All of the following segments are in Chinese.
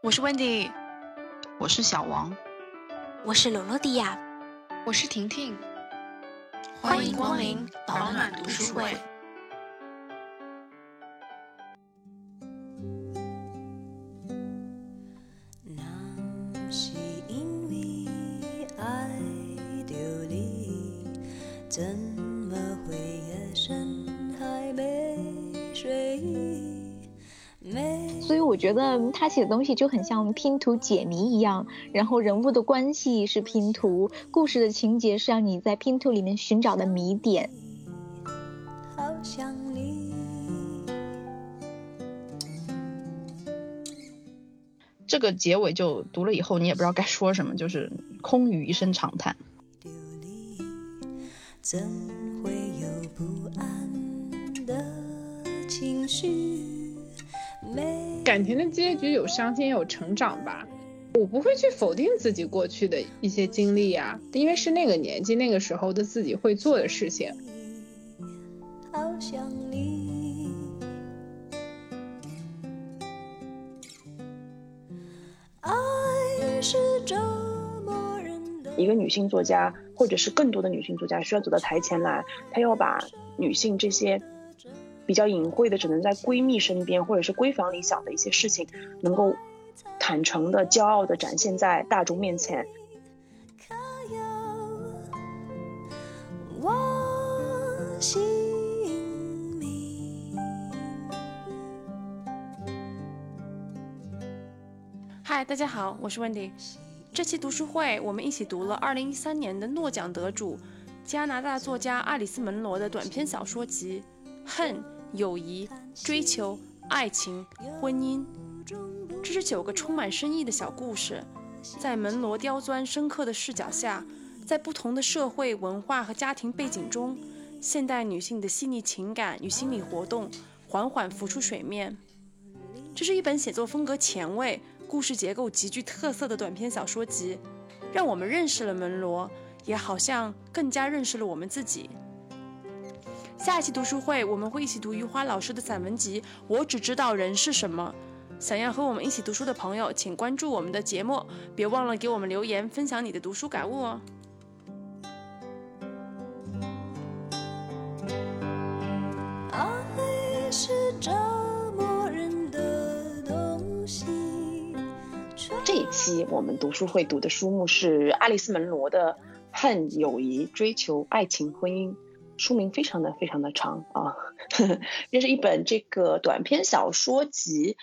我是 Wendy，我是小王，我是罗罗迪亚，我是婷婷，欢迎光临保暖读书会。觉得他写的东西就很像拼图解谜一样，然后人物的关系是拼图，故事的情节是让你在拼图里面寻找的谜点。这个结尾就读了以后，你也不知道该说什么，就是空余一声长叹。怎会有不安的情绪？感情的结局有伤心有成长吧，我不会去否定自己过去的一些经历呀，因为是那个年纪那个时候的自己会做的事情。一个女性作家，或者是更多的女性作家，需要走到台前来，她要把女性这些。比较隐晦的，只能在闺蜜身边或者是闺房里想的一些事情，能够坦诚的、骄傲的展现在大众面前。嗨，大家好，我是温迪。这期读书会，我们一起读了2013年的诺奖得主、加拿大作家阿里斯·门罗的短篇小说集《恨》。友谊、追求、爱情、婚姻，这是九个充满深意的小故事，在门罗刁钻深刻的视角下，在不同的社会文化和家庭背景中，现代女性的细腻情感与心理活动缓缓浮出水面。这是一本写作风格前卫、故事结构极具特色的短篇小说集，让我们认识了门罗，也好像更加认识了我们自己。下一期读书会，我们会一起读余华老师的散文集《我只知道人是什么》。想要和我们一起读书的朋友，请关注我们的节目，别忘了给我们留言，分享你的读书感悟哦。爱是折磨人的东西。这一期我们读书会读的书目是爱丽丝·门罗的《恨、友谊、追求、爱情、婚姻》。书名非常的非常的长啊，这是一本这个短篇小说集，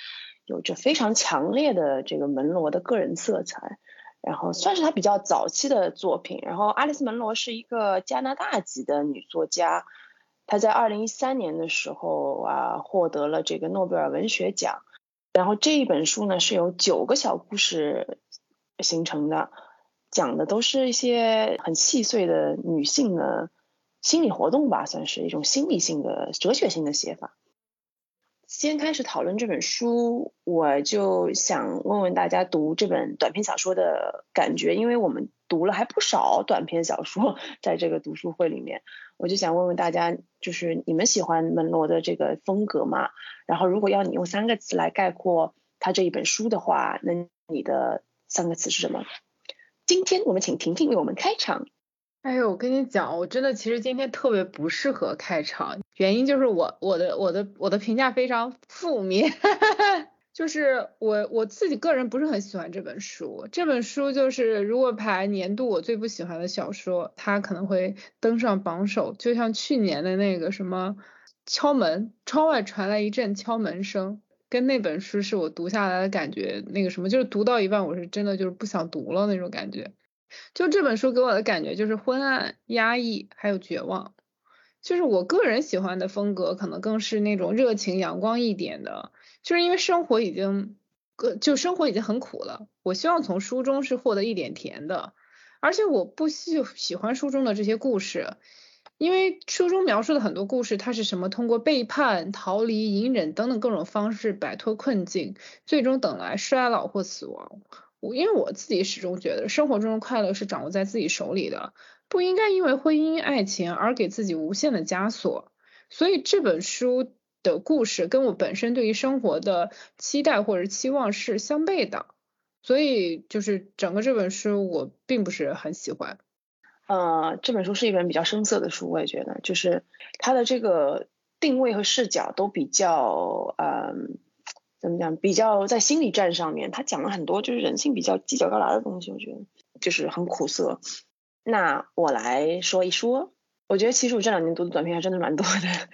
有着非常强烈的这个门罗的个人色彩，然后算是他比较早期的作品。然后爱丽丝门罗是一个加拿大籍的女作家，她在二零一三年的时候啊获得了这个诺贝尔文学奖。然后这一本书呢是由九个小故事形成的，讲的都是一些很细碎的女性的。心理活动吧，算是一种心理性的、哲学性的写法。先开始讨论这本书，我就想问问大家读这本短篇小说的感觉，因为我们读了还不少短篇小说，在这个读书会里面，我就想问问大家，就是你们喜欢门罗的这个风格吗？然后，如果要你用三个词来概括他这一本书的话，那你的三个词是什么？今天我们请婷婷为我们开场。哎呦，我跟你讲，我真的其实今天特别不适合开场，原因就是我我的我的我的评价非常负面，就是我我自己个人不是很喜欢这本书。这本书就是如果排年度我最不喜欢的小说，它可能会登上榜首。就像去年的那个什么敲门，窗外传来一阵敲门声，跟那本书是我读下来的感觉那个什么，就是读到一半我是真的就是不想读了那种感觉。就这本书给我的感觉就是昏暗、压抑，还有绝望。就是我个人喜欢的风格，可能更是那种热情、阳光一点的。就是因为生活已经，个就生活已经很苦了，我希望从书中是获得一点甜的。而且我不喜喜欢书中的这些故事，因为书中描述的很多故事，它是什么通过背叛、逃离、隐忍等等各种方式摆脱困境，最终等来衰老或死亡。因为我自己始终觉得，生活中的快乐是掌握在自己手里的，不应该因为婚姻爱情而给自己无限的枷锁。所以这本书的故事跟我本身对于生活的期待或者期望是相悖的，所以就是整个这本书我并不是很喜欢。呃，这本书是一本比较生涩的书，我也觉得，就是它的这个定位和视角都比较，嗯，怎么讲，比较在心理战上面，他讲了很多就是人性比较犄角旮旯的东西，我觉得就是很苦涩。那我来说一说，我觉得其实我这两年读的短篇还真的蛮多的。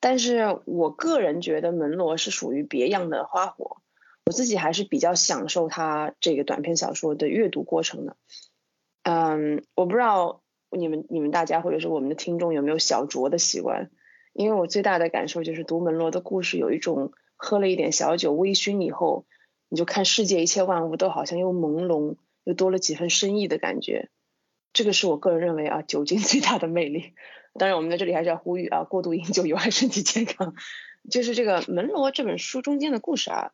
但是我个人觉得门罗是属于别样的花火，我自己还是比较享受他这个短篇小说的阅读过程的。嗯，我不知道你们你们大家或者是我们的听众有没有小酌的习惯，因为我最大的感受就是读门罗的故事有一种喝了一点小酒微醺以后，你就看世界一切万物都好像又朦胧又多了几分深意的感觉。这个是我个人认为啊酒精最大的魅力。当然，我们在这里还是要呼吁啊，过度饮酒有害身体健康。就是这个《门罗》这本书中间的故事啊，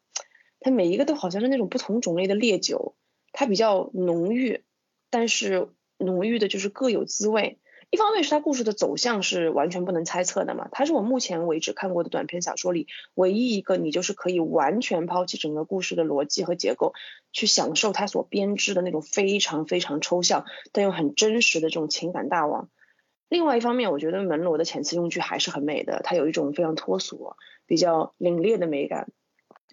它每一个都好像是那种不同种类的烈酒，它比较浓郁，但是浓郁的就是各有滋味。一方面是它故事的走向是完全不能猜测的嘛，它是我目前为止看过的短篇小说里唯一一个你就是可以完全抛弃整个故事的逻辑和结构，去享受它所编织的那种非常非常抽象但又很真实的这种情感大网。另外一方面，我觉得门罗的遣词用句还是很美的，它有一种非常脱俗、比较凛冽的美感。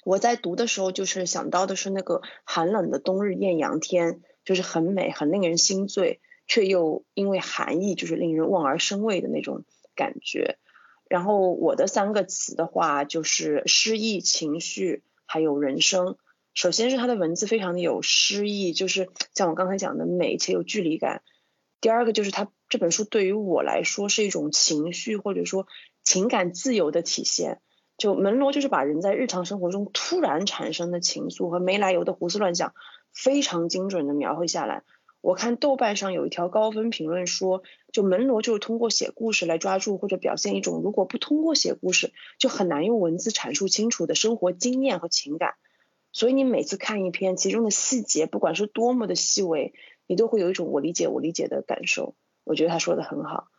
我在读的时候，就是想到的是那个寒冷的冬日艳阳天，就是很美、很令人心醉，却又因为含义就是令人望而生畏的那种感觉。然后我的三个词的话，就是诗意、情绪还有人生。首先是它的文字非常的有诗意，就是像我刚才讲的美且有距离感。第二个就是它这本书对于我来说是一种情绪或者说情感自由的体现。就门罗就是把人在日常生活中突然产生的情愫和没来由的胡思乱想，非常精准的描绘下来。我看豆瓣上有一条高分评论说，就门罗就是通过写故事来抓住或者表现一种如果不通过写故事就很难用文字阐述清楚的生活经验和情感。所以你每次看一篇其中的细节，不管是多么的细微。你都会有一种我理解我理解的感受，我觉得他说的很好。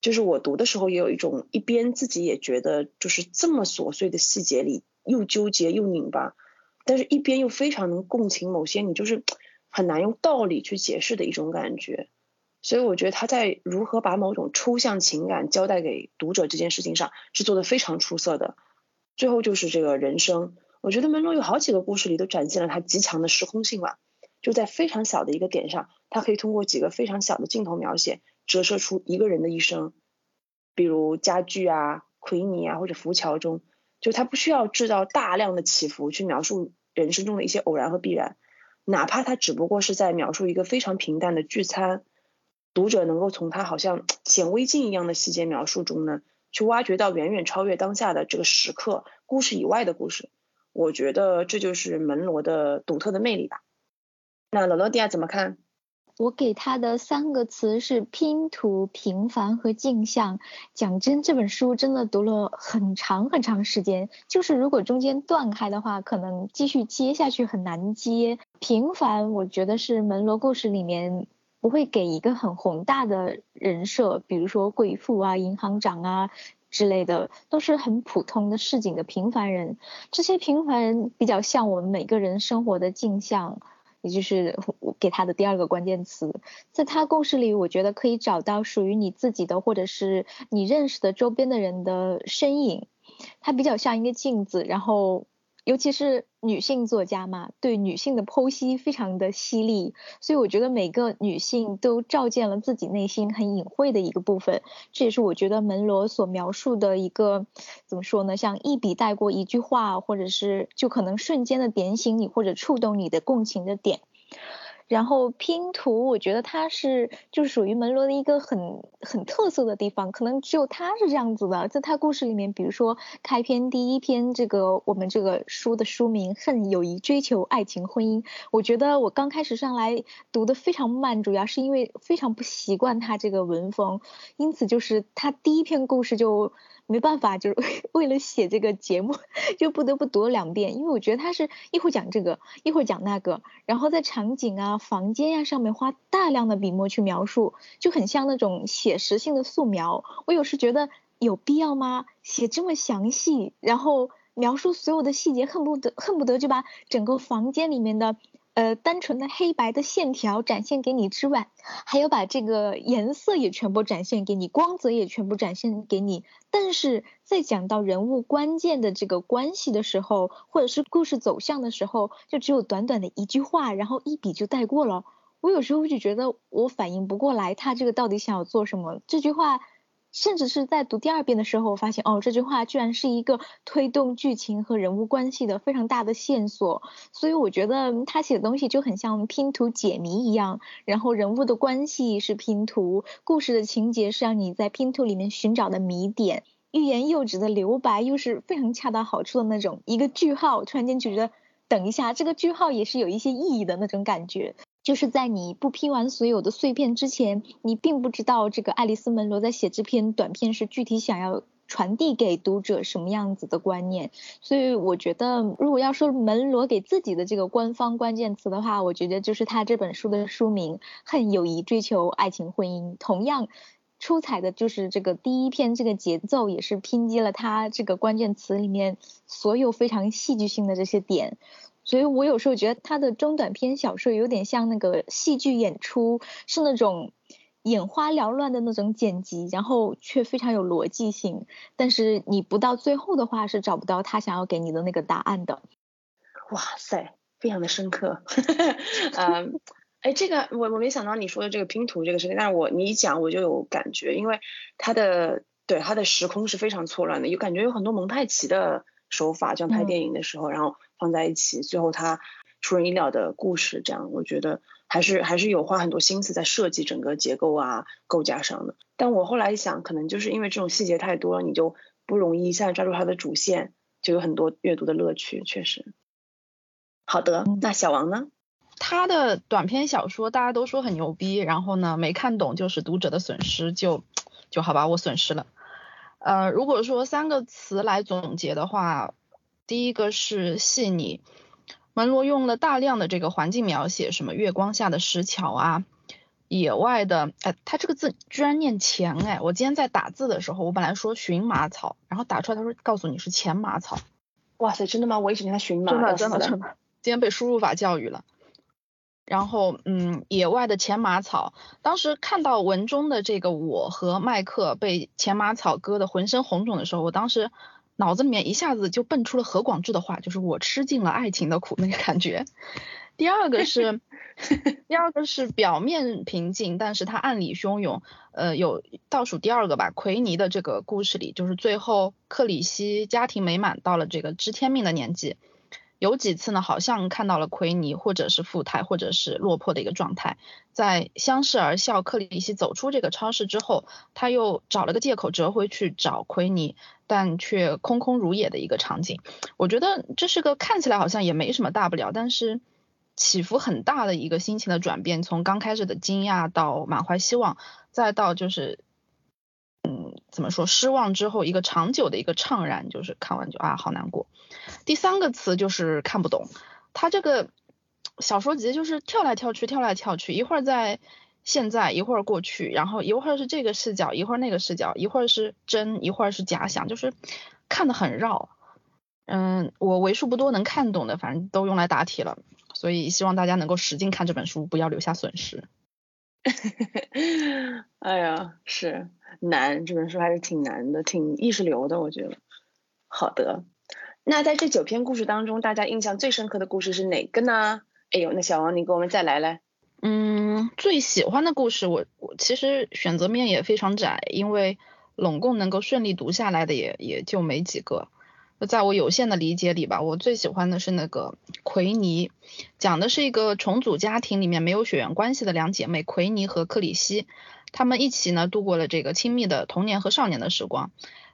就是我读的时候也有一种一边自己也觉得就是这么琐碎的细节里又纠结又拧巴，但是一边又非常能共情某些你就是很难用道理去解释的一种感觉。所以我觉得他在如何把某种抽象情感交代给读者这件事情上是做的非常出色的。最后就是这个人生，我觉得门罗有好几个故事里都展现了他极强的时空性吧。就在非常小的一个点上，他可以通过几个非常小的镜头描写，折射出一个人的一生。比如家具啊、奎尼啊或者浮桥中，就他不需要制造大量的起伏去描述人生中的一些偶然和必然，哪怕他只不过是在描述一个非常平淡的聚餐，读者能够从他好像 显微镜一样的细节描述中呢，去挖掘到远远超越当下的这个时刻故事以外的故事。我觉得这就是门罗的独特的魅力吧。那罗罗迪亚怎么看？我给他的三个词是拼图、平凡和镜像。讲真，这本书真的读了很长很长时间，就是如果中间断开的话，可能继续接下去很难接。平凡，我觉得是门罗故事里面不会给一个很宏大的人设，比如说贵妇啊、银行长啊之类的，都是很普通的市井的平凡人。这些平凡人比较像我们每个人生活的镜像。也就是我给他的第二个关键词，在他故事里，我觉得可以找到属于你自己的，或者是你认识的周边的人的身影，他比较像一个镜子，然后。尤其是女性作家嘛，对女性的剖析非常的犀利，所以我觉得每个女性都照见了自己内心很隐晦的一个部分，这也是我觉得门罗所描述的一个怎么说呢，像一笔带过一句话，或者是就可能瞬间的点醒你或者触动你的共情的点。然后拼图，我觉得它是就是属于门罗的一个很很特色的地方，可能只有他是这样子的。在他故事里面，比如说开篇第一篇这个我们这个书的书名《恨友谊追求爱情婚姻》，我觉得我刚开始上来读的非常慢，主要是因为非常不习惯他这个文风，因此就是他第一篇故事就。没办法，就是 为了写这个节目，就不得不读了两遍，因为我觉得他是一会儿讲这个，一会儿讲那个，然后在场景啊、房间呀上面花大量的笔墨去描述，就很像那种写实性的素描。我有时觉得有必要吗？写这么详细，然后描述所有的细节，恨不得恨不得就把整个房间里面的。呃，单纯的黑白的线条展现给你之外，还有把这个颜色也全部展现给你，光泽也全部展现给你。但是在讲到人物关键的这个关系的时候，或者是故事走向的时候，就只有短短的一句话，然后一笔就带过了。我有时候就觉得我反应不过来，他这个到底想要做什么？这句话。甚至是在读第二遍的时候，我发现哦，这句话居然是一个推动剧情和人物关系的非常大的线索。所以我觉得他写的东西就很像拼图解谜一样，然后人物的关系是拼图，故事的情节是让你在拼图里面寻找的谜点，欲言又止的留白又是非常恰到好处的那种，一个句号突然间就觉得，等一下，这个句号也是有一些意义的那种感觉。就是在你不拼完所有的碎片之前，你并不知道这个爱丽丝·门罗在写这篇短片时具体想要传递给读者什么样子的观念。所以我觉得，如果要说门罗给自己的这个官方关键词的话，我觉得就是他这本书的书名《恨、友谊、追求、爱情、婚姻》。同样出彩的就是这个第一篇，这个节奏也是拼接了他这个关键词里面所有非常戏剧性的这些点。所以我有时候觉得他的中短篇小说有点像那个戏剧演出，是那种眼花缭乱的那种剪辑，然后却非常有逻辑性。但是你不到最后的话，是找不到他想要给你的那个答案的。哇塞，非常的深刻。嗯，哎，这个我我没想到你说的这个拼图这个事情，但是我你一讲我就有感觉，因为他的对他的时空是非常错乱的，有感觉有很多蒙太奇的手法，这样拍电影的时候，然后。放在一起，最后他出人意料的故事，这样我觉得还是还是有花很多心思在设计整个结构啊构架上的。但我后来想，可能就是因为这种细节太多了，你就不容易一下抓住它的主线，就有很多阅读的乐趣。确实，好的，那小王呢？他的短篇小说大家都说很牛逼，然后呢没看懂就是读者的损失，就就好吧，我损失了。呃，如果说三个词来总结的话。第一个是细腻，门罗用了大量的这个环境描写，什么月光下的石桥啊，野外的，哎，他这个字居然念钱，哎，我今天在打字的时候，我本来说荨麻草，然后打出来他说告诉你是钱麻草，哇塞，真的吗？我一直念它荨麻，真的真的真的，今天被输入法教育了。然后，嗯，野外的前马草，当时看到文中的这个我和麦克被前马草割的浑身红肿的时候，我当时。脑子里面一下子就蹦出了何广智的话，就是我吃尽了爱情的苦那个感觉。第二个是，第二个是表面平静，但是他暗里汹涌。呃，有倒数第二个吧，奎尼的这个故事里，就是最后克里希家庭美满到了这个知天命的年纪。有几次呢，好像看到了奎尼，或者是富态，或者是落魄的一个状态。在相视而笑，克里希走出这个超市之后，他又找了个借口折回去找奎尼，但却空空如也的一个场景。我觉得这是个看起来好像也没什么大不了，但是起伏很大的一个心情的转变，从刚开始的惊讶到满怀希望，再到就是。怎么说？失望之后一个长久的一个怅然，就是看完就啊，好难过。第三个词就是看不懂。他这个小说集就是跳来跳去，跳来跳去，一会儿在现在，一会儿过去，然后一会儿是这个视角，一会儿那个视角，一会儿是真，一会儿是假想，就是看得很绕。嗯，我为数不多能看懂的，反正都用来答题了。所以希望大家能够使劲看这本书，不要留下损失。哎呀，是。难，这本书还是挺难的，挺意识流的，我觉得。好的，那在这九篇故事当中，大家印象最深刻的故事是哪个呢？哎呦，那小王你给我们再来来。嗯，最喜欢的故事，我我其实选择面也非常窄，因为拢共能够顺利读下来的也也就没几个。在我有限的理解里吧，我最喜欢的是那个奎尼，讲的是一个重组家庭里面没有血缘关系的两姐妹奎尼和克里希。他们一起呢度过了这个亲密的童年和少年的时光，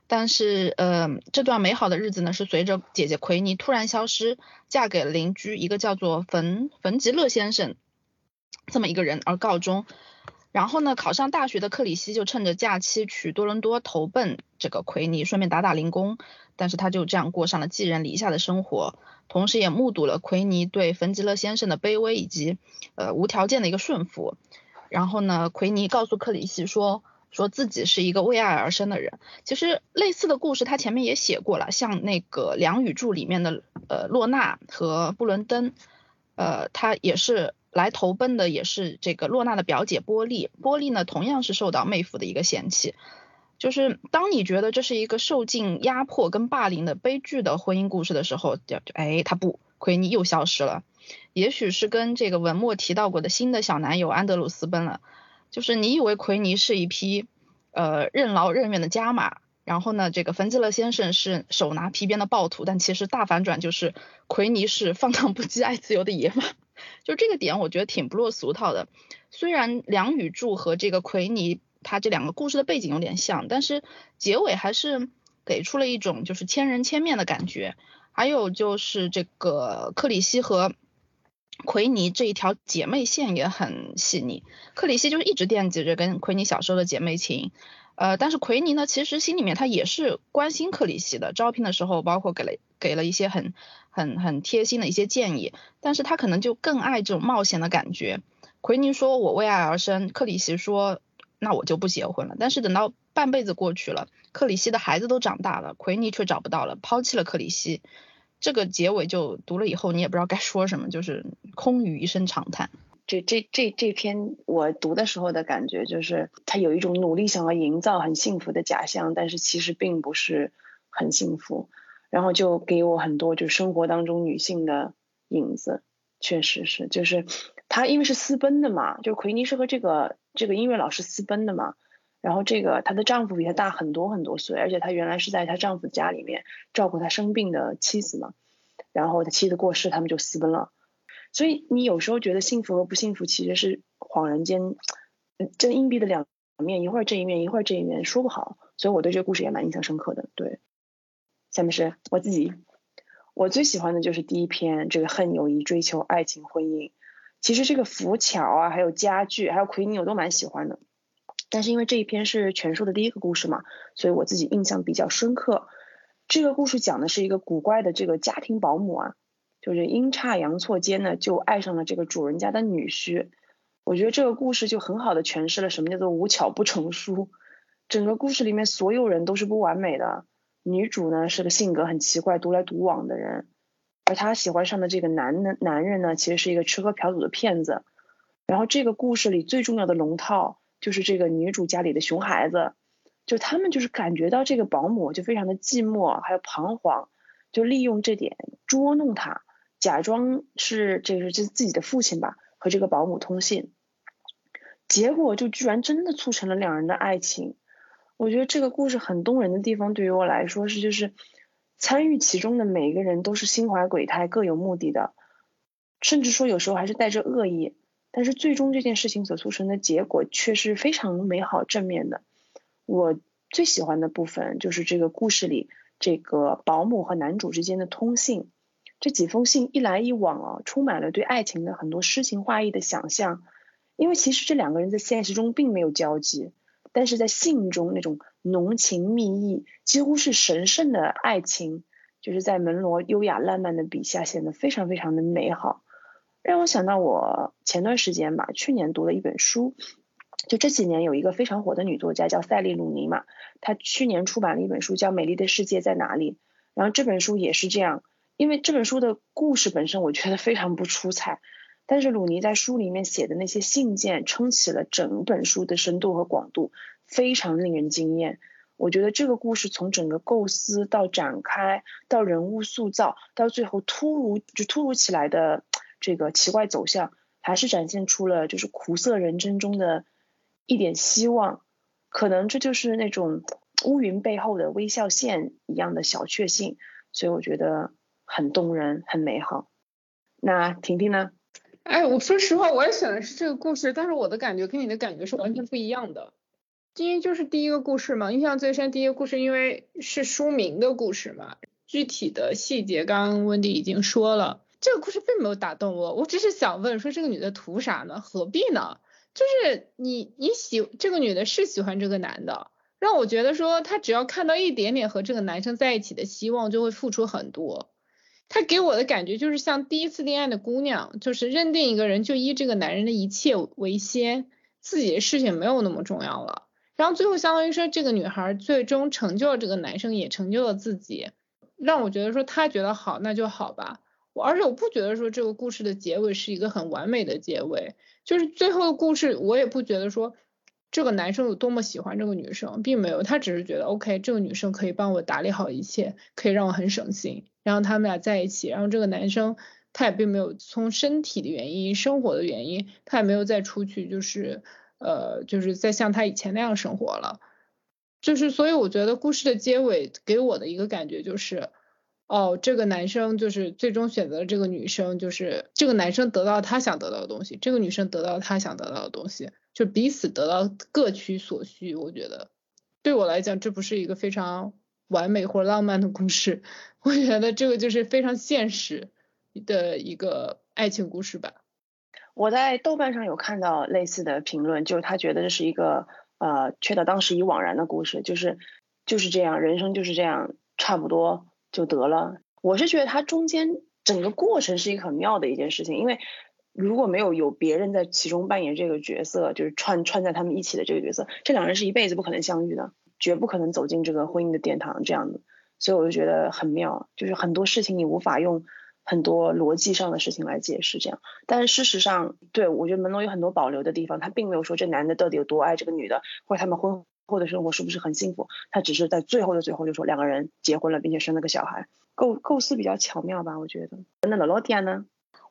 但是呃这段美好的日子呢是随着姐姐奎尼突然消失，嫁给了邻居一个叫做冯冯吉勒先生这么一个人而告终。然后呢考上大学的克里希就趁着假期去多伦多投奔这个奎尼，顺便打打零工，但是他就这样过上了寄人篱下的生活，同时也目睹了奎尼对冯吉勒先生的卑微以及呃无条件的一个顺服。然后呢，奎尼告诉克里希说，说自己是一个为爱而生的人。其实类似的故事他前面也写过了，像那个《梁宇柱》里面的呃洛娜和布伦登，呃，他也是来投奔的，也是这个洛娜的表姐波莉。波莉呢，同样是受到妹夫的一个嫌弃。就是当你觉得这是一个受尽压迫跟霸凌的悲剧的婚姻故事的时候，就就哎，他不，奎尼又消失了。也许是跟这个文末提到过的新的小男友安德鲁私奔了。就是你以为奎尼是一匹呃任劳任怨的家马，然后呢，这个芬吉勒先生是手拿皮鞭的暴徒，但其实大反转就是奎尼是放荡不羁、爱自由的野马。就这个点，我觉得挺不落俗套的。虽然梁宇柱和这个奎尼。他这两个故事的背景有点像，但是结尾还是给出了一种就是千人千面的感觉。还有就是这个克里希和奎尼这一条姐妹线也很细腻。克里希就是一直惦记着跟奎尼小时候的姐妹情，呃，但是奎尼呢，其实心里面他也是关心克里希的。招聘的时候，包括给了给了一些很很很贴心的一些建议，但是他可能就更爱这种冒险的感觉。奎尼说：“我为爱而生。”克里希说。那我就不结婚了。但是等到半辈子过去了，克里希的孩子都长大了，奎尼却找不到了，抛弃了克里希。这个结尾就读了以后，你也不知道该说什么，就是空余一声长叹。这这这这篇我读的时候的感觉就是，他有一种努力想要营造很幸福的假象，但是其实并不是很幸福。然后就给我很多就生活当中女性的影子，确实是，就是他因为是私奔的嘛，就奎尼是和这个。这个音乐老师私奔的嘛，然后这个她的丈夫比她大很多很多岁，而且她原来是在她丈夫家里面照顾她生病的妻子嘛，然后她妻子过世，他们就私奔了。所以你有时候觉得幸福和不幸福其实是恍然间，这硬币的两面，一会儿这一面，一会儿这一面，说不好。所以我对这个故事也蛮印象深刻的。对，下面是我自己，我最喜欢的就是第一篇这个恨友谊追求爱情婚姻。其实这个浮桥啊，还有家具，还有奎尼，我都蛮喜欢的。但是因为这一篇是全书的第一个故事嘛，所以我自己印象比较深刻。这个故事讲的是一个古怪的这个家庭保姆啊，就是阴差阳错间呢就爱上了这个主人家的女婿。我觉得这个故事就很好的诠释了什么叫做无巧不成书。整个故事里面所有人都是不完美的，女主呢是个性格很奇怪、独来独往的人。而她喜欢上的这个男的男人呢，其实是一个吃喝嫖赌的骗子。然后这个故事里最重要的龙套就是这个女主家里的熊孩子，就他们就是感觉到这个保姆就非常的寂寞，还有彷徨，就利用这点捉弄他，假装是这个是自己的父亲吧，和这个保姆通信，结果就居然真的促成了两人的爱情。我觉得这个故事很动人的地方，对于我来说是就是。参与其中的每一个人都是心怀鬼胎、各有目的的，甚至说有时候还是带着恶意。但是最终这件事情所促成的结果却是非常美好、正面的。我最喜欢的部分就是这个故事里这个保姆和男主之间的通信，这几封信一来一往啊，充满了对爱情的很多诗情画意的想象。因为其实这两个人在现实中并没有交集。但是在信中那种浓情蜜意，几乎是神圣的爱情，就是在门罗优雅烂漫的笔下显得非常非常的美好，让我想到我前段时间吧，去年读了一本书，就这几年有一个非常火的女作家叫塞利鲁尼嘛，她去年出版了一本书叫《美丽的世界在哪里》，然后这本书也是这样，因为这本书的故事本身我觉得非常不出彩。但是鲁尼在书里面写的那些信件，撑起了整本书的深度和广度，非常令人惊艳。我觉得这个故事从整个构思到展开，到人物塑造，到最后突如就突如其来的这个奇怪走向，还是展现出了就是苦涩人生中的一点希望。可能这就是那种乌云背后的微笑线一样的小确幸，所以我觉得很动人，很美好。那婷婷呢？哎，我说实话，我也选的是这个故事，但是我的感觉跟你的感觉是完全不一样的。因为就是第一个故事嘛，印象最深。第一个故事因为是书名的故事嘛，具体的细节刚刚温迪已经说了，这个故事并没有打动我。我只是想问，说这个女的图啥呢？何必呢？就是你你喜这个女的是喜欢这个男的，让我觉得说她只要看到一点点和这个男生在一起的希望，就会付出很多。他给我的感觉就是像第一次恋爱的姑娘，就是认定一个人就依这个男人的一切为先，自己的事情没有那么重要了。然后最后相当于说这个女孩最终成就了这个男生，也成就了自己，让我觉得说他觉得好那就好吧。我而且我不觉得说这个故事的结尾是一个很完美的结尾，就是最后的故事我也不觉得说这个男生有多么喜欢这个女生，并没有，他只是觉得 OK 这个女生可以帮我打理好一切，可以让我很省心，然后他们俩在一起，然后这个男生。他也并没有从身体的原因、生活的原因，他也没有再出去，就是呃，就是再像他以前那样生活了。就是所以我觉得故事的结尾给我的一个感觉就是，哦，这个男生就是最终选择了这个女生，就是这个男生得到他想得到的东西，这个女生得到他想得到的东西，就彼此得到各取所需。我觉得对我来讲，这不是一个非常完美或浪漫的故事，我觉得这个就是非常现实。的一个爱情故事吧。我在豆瓣上有看到类似的评论，就是他觉得这是一个呃，缺得当时已惘然的故事，就是就是这样，人生就是这样，差不多就得了。我是觉得他中间整个过程是一个很妙的一件事情，因为如果没有有别人在其中扮演这个角色，就是串串在他们一起的这个角色，这两人是一辈子不可能相遇的，绝不可能走进这个婚姻的殿堂这样的。所以我就觉得很妙，就是很多事情你无法用。很多逻辑上的事情来解释这样，但是事实上，对我觉得门罗有很多保留的地方，他并没有说这男的到底有多爱这个女的，或者他们婚后的生活是不是很幸福，他只是在最后的最后就说两个人结婚了，并且生了个小孩，构构思比较巧妙吧，我觉得。那罗罗蒂亚呢？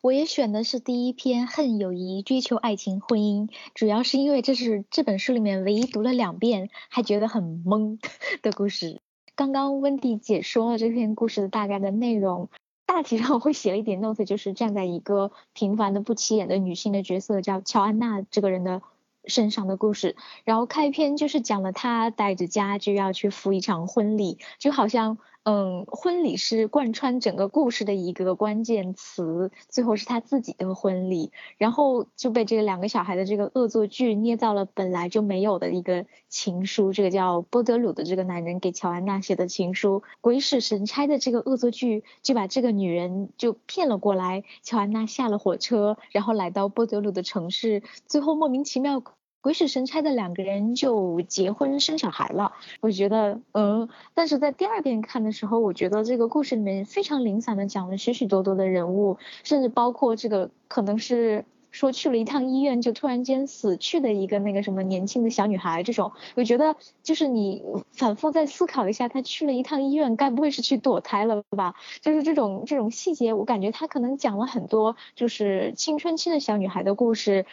我也选的是第一篇《恨友谊，追求爱情婚姻》，主要是因为这是这本书里面唯一读了两遍还觉得很懵 的故事。刚刚温迪解说了这篇故事的大概的内容。大体上我会写了一点 note，就是站在一个平凡的不起眼的女性的角色，叫乔安娜这个人的身上的故事。然后开篇就是讲了她带着家具要去赴一场婚礼，就好像。嗯，婚礼是贯穿整个故事的一个关键词，最后是他自己的婚礼，然后就被这两个小孩的这个恶作剧捏造了本来就没有的一个情书，这个叫波德鲁的这个男人给乔安娜写的情书，鬼使神差的这个恶作剧就把这个女人就骗了过来，乔安娜下了火车，然后来到波德鲁的城市，最后莫名其妙。鬼使神差的两个人就结婚生小孩了，我觉得，嗯，但是在第二遍看的时候，我觉得这个故事里面非常零散的讲了许许多多的人物，甚至包括这个可能是说去了一趟医院就突然间死去的一个那个什么年轻的小女孩这种，我觉得就是你反复再思考一下，她去了一趟医院，该不会是去堕胎了吧？就是这种这种细节，我感觉他可能讲了很多就是青春期的小女孩的故事。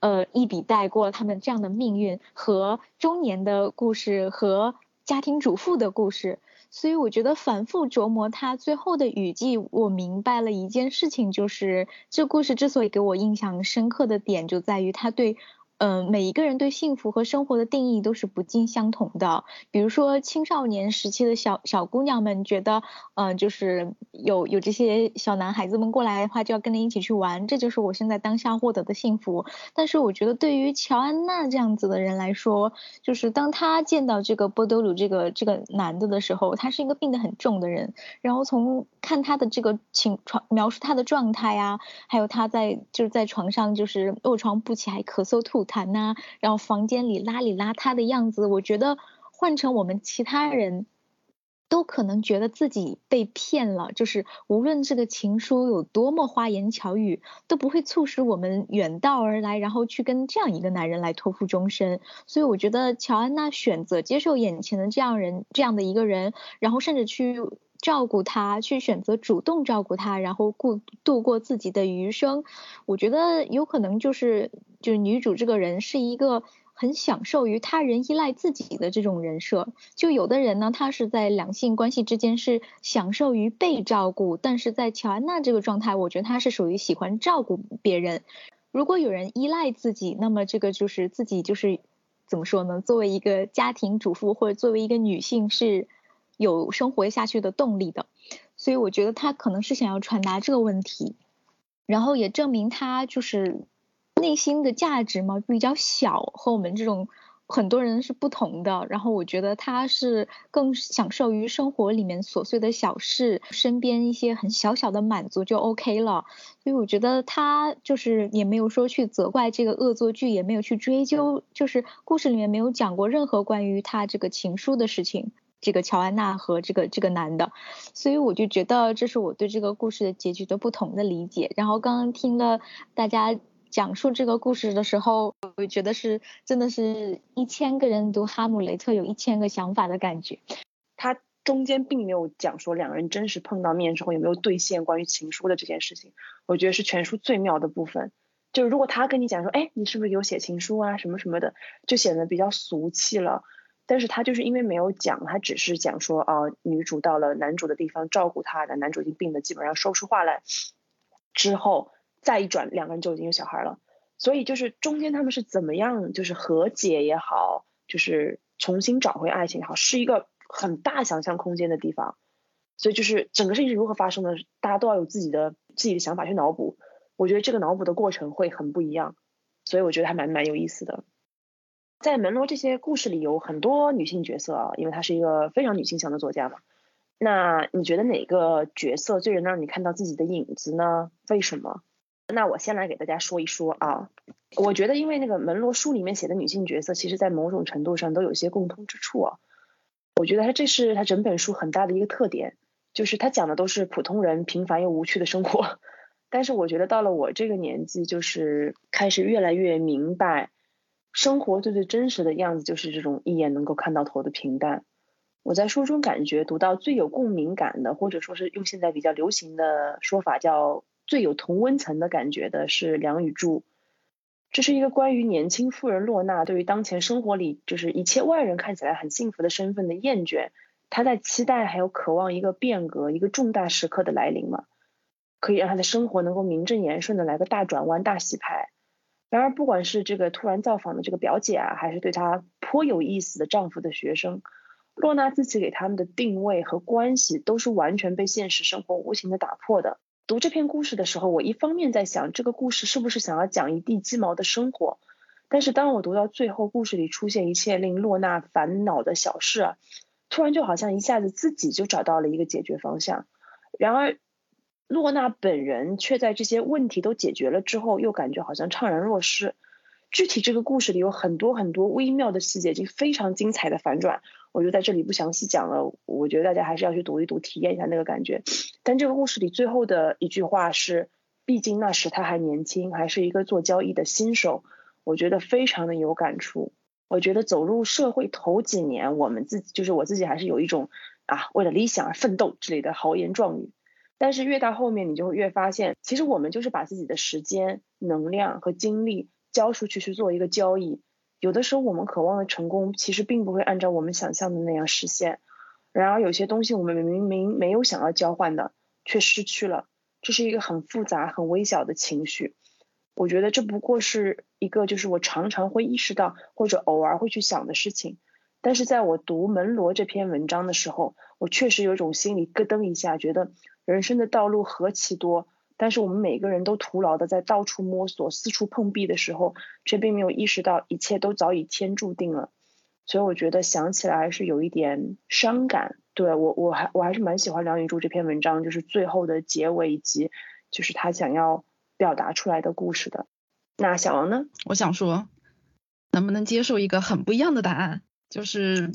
呃，一笔带过他们这样的命运和中年的故事和家庭主妇的故事，所以我觉得反复琢磨他最后的语句，我明白了一件事情，就是这故事之所以给我印象深刻的点，就在于他对。嗯，每一个人对幸福和生活的定义都是不尽相同的。比如说，青少年时期的小小姑娘们觉得，嗯，就是有有这些小男孩子们过来的话，就要跟你一起去玩，这就是我现在当下获得的幸福。但是，我觉得对于乔安娜这样子的人来说，就是当她见到这个波德鲁这个这个男的的时候，他是一个病得很重的人。然后从看他的这个情床描述他的状态呀，还有他在就是在床上就是卧床不起，还咳嗽吐。谈呐，然后房间里邋里邋遢的样子，我觉得换成我们其他人都可能觉得自己被骗了。就是无论这个情书有多么花言巧语，都不会促使我们远道而来，然后去跟这样一个男人来托付终身。所以我觉得乔安娜选择接受眼前的这样人这样的一个人，然后甚至去。照顾他，去选择主动照顾他，然后过度过自己的余生。我觉得有可能就是就是女主这个人是一个很享受于他人依赖自己的这种人设。就有的人呢，他是在两性关系之间是享受于被照顾，但是在乔安娜这个状态，我觉得她是属于喜欢照顾别人。如果有人依赖自己，那么这个就是自己就是怎么说呢？作为一个家庭主妇或者作为一个女性是。有生活下去的动力的，所以我觉得他可能是想要传达这个问题，然后也证明他就是内心的价值嘛比较小，和我们这种很多人是不同的，然后我觉得他是更享受于生活里面琐碎的小事，身边一些很小小的满足就 OK 了。所以我觉得他就是也没有说去责怪这个恶作剧，也没有去追究，就是故事里面没有讲过任何关于他这个情书的事情，这个乔安娜和这个这个男的。所以我就觉得这是我对这个故事的结局的不同的理解。然后刚刚听了大家。讲述这个故事的时候，我觉得是真的是一千个人读《哈姆雷特》有一千个想法的感觉。他中间并没有讲说两个人真实碰到面之后有没有兑现关于情书的这件事情，我觉得是全书最妙的部分。就是如果他跟你讲说，哎，你是不是有写情书啊什么什么的，就显得比较俗气了。但是他就是因为没有讲，他只是讲说，哦，女主到了男主的地方照顾他的，男主已经病的基本上说不出话来之后。再一转，两个人就已经有小孩了，所以就是中间他们是怎么样，就是和解也好，就是重新找回爱情也好，是一个很大想象空间的地方。所以就是整个事情是如何发生的，大家都要有自己的自己的想法去脑补。我觉得这个脑补的过程会很不一样，所以我觉得还蛮蛮有意思的。在门罗这些故事里有很多女性角色啊，因为他是一个非常女性向的作家嘛。那你觉得哪个角色最能让你看到自己的影子呢？为什么？那我先来给大家说一说啊，我觉得因为那个门罗书里面写的女性角色，其实在某种程度上都有些共通之处啊。我觉得他这是他整本书很大的一个特点，就是他讲的都是普通人平凡又无趣的生活。但是我觉得到了我这个年纪，就是开始越来越明白，生活最最真实的样子就是这种一眼能够看到头的平淡。我在书中感觉读到最有共鸣感的，或者说是用现在比较流行的说法叫。最有同温层的感觉的是梁雨柱，这是一个关于年轻富人洛娜对于当前生活里就是一切外人看起来很幸福的身份的厌倦，她在期待还有渴望一个变革，一个重大时刻的来临嘛，可以让她的生活能够名正言顺的来个大转弯、大洗牌。然而，不管是这个突然造访的这个表姐啊，还是对她颇有意思的丈夫的学生，洛娜自己给他们的定位和关系，都是完全被现实生活无情的打破的。读这篇故事的时候，我一方面在想，这个故事是不是想要讲一地鸡毛的生活？但是当我读到最后，故事里出现一切令洛娜烦恼的小事啊，突然就好像一下子自己就找到了一个解决方向。然而，洛娜本人却在这些问题都解决了之后，又感觉好像怅然若失。具体这个故事里有很多很多微妙的细节，就非常精彩的反转，我就在这里不详细讲了。我觉得大家还是要去读一读，体验一下那个感觉。但这个故事里最后的一句话是：毕竟那时他还年轻，还是一个做交易的新手。我觉得非常的有感触。我觉得走入社会头几年，我们自己就是我自己，还是有一种啊为了理想而奋斗之类的豪言壮语。但是越到后面，你就会越发现，其实我们就是把自己的时间、能量和精力。交出去去做一个交易，有的时候我们渴望的成功，其实并不会按照我们想象的那样实现。然而有些东西我们明明没有想要交换的，却失去了，这是一个很复杂、很微小的情绪。我觉得这不过是一个，就是我常常会意识到或者偶尔会去想的事情。但是在我读门罗这篇文章的时候，我确实有一种心里咯噔一下，觉得人生的道路何其多。但是我们每个人都徒劳的在到处摸索、四处碰壁的时候，却并没有意识到一切都早已天注定了。所以我觉得想起来是有一点伤感。对我，我还我还是蛮喜欢梁宇柱这篇文章，就是最后的结尾以及就是他想要表达出来的故事的。那小王呢？我想说，能不能接受一个很不一样的答案？就是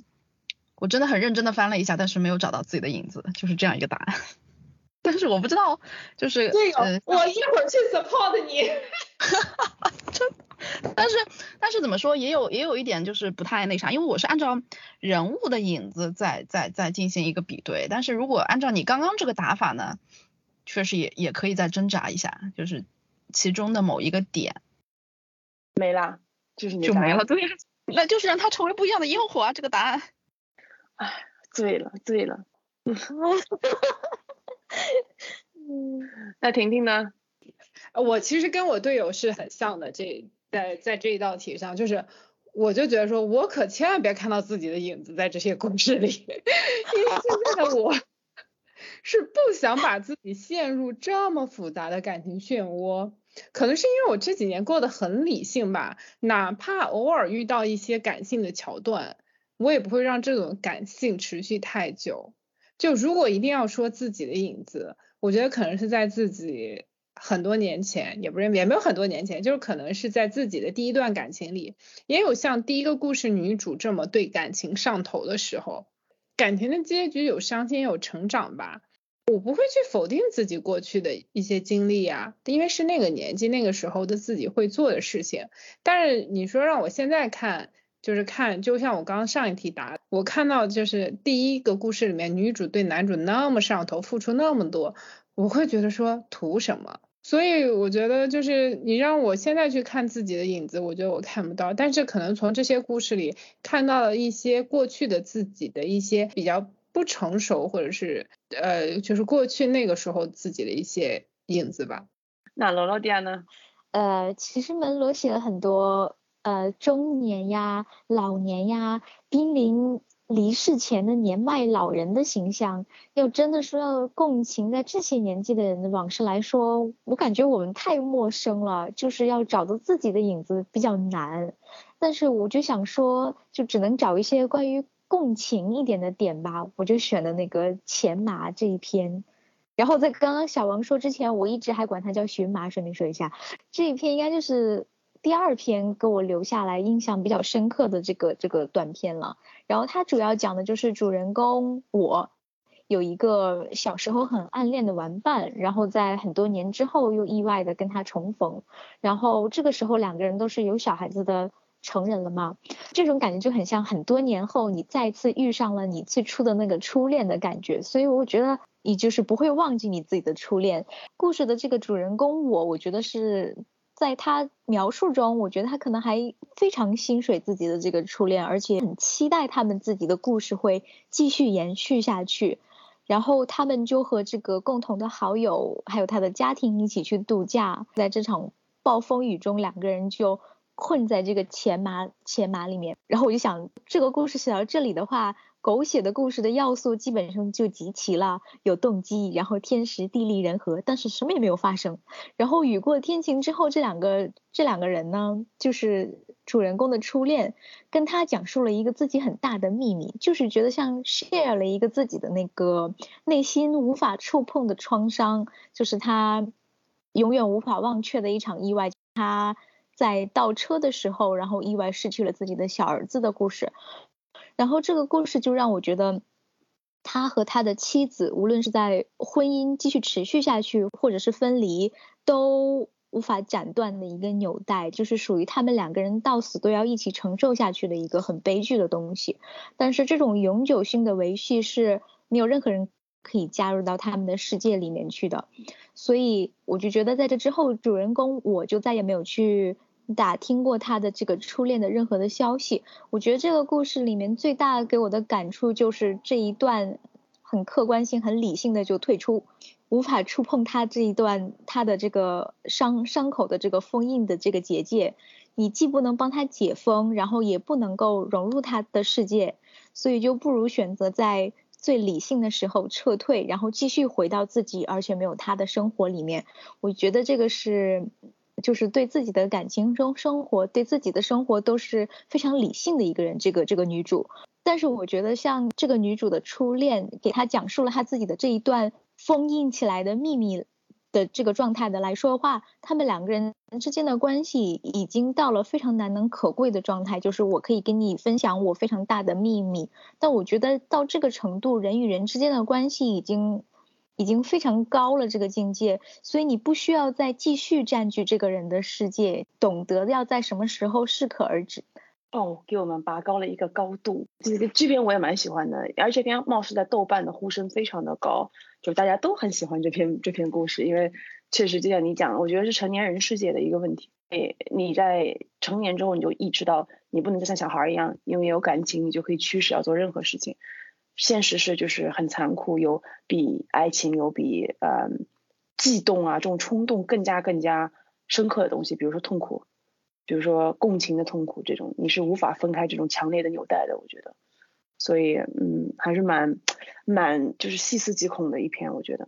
我真的很认真的翻了一下，但是没有找到自己的影子，就是这样一个答案。但是我不知道，就是这个，我一会儿去 support 你。真，但是但是怎么说，也有也有一点就是不太那啥，因为我是按照人物的影子在在在进行一个比对。但是如果按照你刚刚这个打法呢，确实也也可以再挣扎一下，就是其中的某一个点没啦，就是就没了，对，那就是让它成为不一样的烟火啊！这个答案，唉，醉了，醉了。嗯，那婷婷呢？我其实跟我队友是很像的，这在在这一道题上，就是我就觉得说，我可千万别看到自己的影子在这些故事里，因为现在的我是不想把自己陷入这么复杂的感情漩涡。可能是因为我这几年过得很理性吧，哪怕偶尔遇到一些感性的桥段，我也不会让这种感性持续太久。就如果一定要说自己的影子，我觉得可能是在自己很多年前，也不是也没有很多年前，就是可能是在自己的第一段感情里，也有像第一个故事女主这么对感情上头的时候。感情的结局有伤心有成长吧。我不会去否定自己过去的一些经历呀，因为是那个年纪那个时候的自己会做的事情。但是你说让我现在看，就是看，就像我刚刚上一题答，我看到就是第一个故事里面女主对男主那么上头，付出那么多，我会觉得说图什么？所以我觉得就是你让我现在去看自己的影子，我觉得我看不到。但是可能从这些故事里看到了一些过去的自己的一些比较。不成熟，或者是呃，就是过去那个时候自己的一些影子吧。那罗罗迪亚呢？呃，其实门罗写了很多呃中年呀、老年呀、濒临离世前的年迈老人的形象。要真的说要共情在这些年纪的人的往事来说，我感觉我们太陌生了，就是要找到自己的影子比较难。但是我就想说，就只能找一些关于。共情一点的点吧，我就选的那个前麻这一篇。然后在刚刚小王说之前，我一直还管它叫荨麻，顺便说一下，这一篇应该就是第二篇给我留下来印象比较深刻的这个这个短片了。然后它主要讲的就是主人公我有一个小时候很暗恋的玩伴，然后在很多年之后又意外的跟他重逢，然后这个时候两个人都是有小孩子的。成人了吗？这种感觉就很像很多年后你再次遇上了你最初的那个初恋的感觉，所以我觉得你就是不会忘记你自己的初恋。故事的这个主人公我，我觉得是在他描述中，我觉得他可能还非常心水自己的这个初恋，而且很期待他们自己的故事会继续延续下去。然后他们就和这个共同的好友还有他的家庭一起去度假，在这场暴风雨中，两个人就。困在这个钱麻钱麻里面，然后我就想，这个故事写到这里的话，狗血的故事的要素基本上就集齐了，有动机，然后天时地利人和，但是什么也没有发生。然后雨过天晴之后，这两个这两个人呢，就是主人公的初恋，跟他讲述了一个自己很大的秘密，就是觉得像 share 了一个自己的那个内心无法触碰的创伤，就是他永远无法忘却的一场意外，他。在倒车的时候，然后意外失去了自己的小儿子的故事，然后这个故事就让我觉得，他和他的妻子，无论是在婚姻继续持续下去，或者是分离，都无法斩断的一个纽带，就是属于他们两个人到死都要一起承受下去的一个很悲剧的东西。但是这种永久性的维系是没有任何人可以加入到他们的世界里面去的，所以我就觉得在这之后，主人公我就再也没有去。打听过他的这个初恋的任何的消息，我觉得这个故事里面最大给我的感触就是这一段很客观性、很理性的就退出，无法触碰他这一段他的这个伤伤口的这个封印的这个结界，你既不能帮他解封，然后也不能够融入他的世界，所以就不如选择在最理性的时候撤退，然后继续回到自己而且没有他的生活里面。我觉得这个是。就是对自己的感情中生活，对自己的生活都是非常理性的一个人。这个这个女主，但是我觉得像这个女主的初恋，给她讲述了她自己的这一段封印起来的秘密的这个状态的来说的话，他们两个人之间的关系已经到了非常难能可贵的状态。就是我可以跟你分享我非常大的秘密，但我觉得到这个程度，人与人之间的关系已经。已经非常高了这个境界，所以你不需要再继续占据这个人的世界，懂得要在什么时候适可而止。哦，给我们拔高了一个高度。这个这篇我也蛮喜欢的，而这篇貌似在豆瓣的呼声非常的高，就大家都很喜欢这篇这篇故事，因为确实就像你讲的，我觉得是成年人世界的一个问题。诶，你在成年之后你就意识到，你不能再像小孩一样，因为有感情你就可以驱使要做任何事情。现实是就是很残酷，有比爱情有比呃悸动啊这种冲动更加更加深刻的东西，比如说痛苦，比如说共情的痛苦，这种你是无法分开这种强烈的纽带的，我觉得，所以嗯还是蛮蛮就是细思极恐的一篇，我觉得。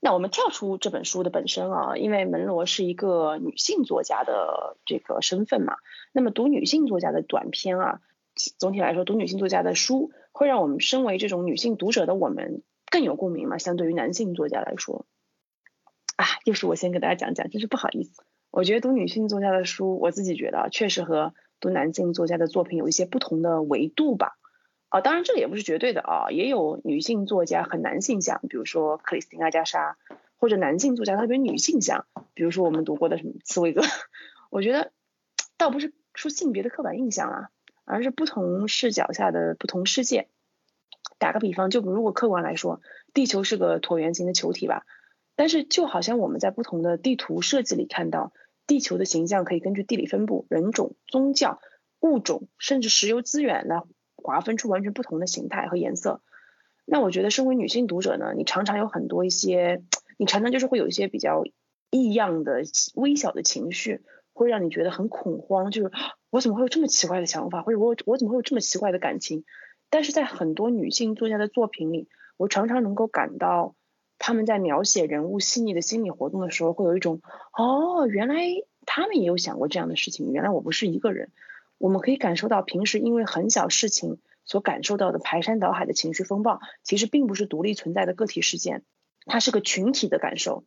那我们跳出这本书的本身啊，因为门罗是一个女性作家的这个身份嘛，那么读女性作家的短篇啊，总体来说读女性作家的书，会让我们身为这种女性读者的我们更有共鸣嘛，相对于男性作家来说，啊，又是我先给大家讲讲，真是不好意思。我觉得读女性作家的书，我自己觉得确实和读男性作家的作品有一些不同的维度吧。啊，当然这个也不是绝对的啊，也有女性作家很男性向，比如说克里斯汀阿加莎，或者男性作家特别女性向，比如说我们读过的什么茨威格。我觉得倒不是说性别的刻板印象啊，而是不同视角下的不同世界。打个比方，就如果客观来说，地球是个椭圆形的球体吧，但是就好像我们在不同的地图设计里看到，地球的形象可以根据地理分布、人种、宗教、物种，甚至石油资源来。划分出完全不同的形态和颜色，那我觉得身为女性读者呢，你常常有很多一些，你常常就是会有一些比较异样的微小的情绪，会让你觉得很恐慌，就是我怎么会有这么奇怪的想法，或者我我怎么会有这么奇怪的感情？但是在很多女性作家的作品里，我常常能够感到他们在描写人物细腻的心理活动的时候，会有一种哦，原来他们也有想过这样的事情，原来我不是一个人。我们可以感受到，平时因为很小事情所感受到的排山倒海的情绪风暴，其实并不是独立存在的个体事件，它是个群体的感受。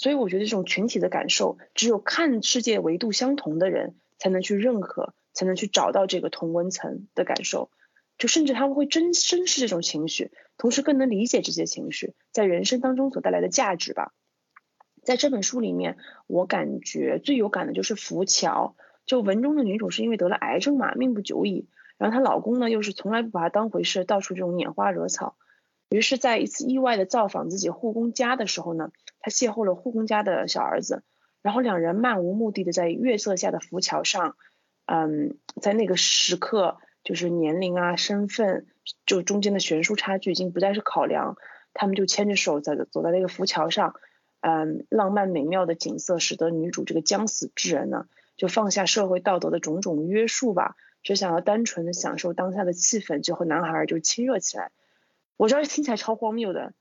所以我觉得这种群体的感受，只有看世界维度相同的人才能去认可，才能去找到这个同温层的感受。就甚至他们会真珍视这种情绪，同时更能理解这些情绪在人生当中所带来的价值吧。在这本书里面，我感觉最有感的就是浮桥。就文中的女主是因为得了癌症嘛，命不久矣。然后她老公呢，又是从来不把她当回事，到处这种拈花惹草。于是，在一次意外的造访自己护工家的时候呢，他邂逅了护工家的小儿子。然后两人漫无目的的在月色下的浮桥上，嗯，在那个时刻，就是年龄啊、身份，就中间的悬殊差距已经不再是考量。他们就牵着手在走在那个浮桥上，嗯，浪漫美妙的景色使得女主这个将死之人呢。就放下社会道德的种种约束吧，只想要单纯的享受当下的气氛，就和男孩就亲热起来。我知道听起来超荒谬的，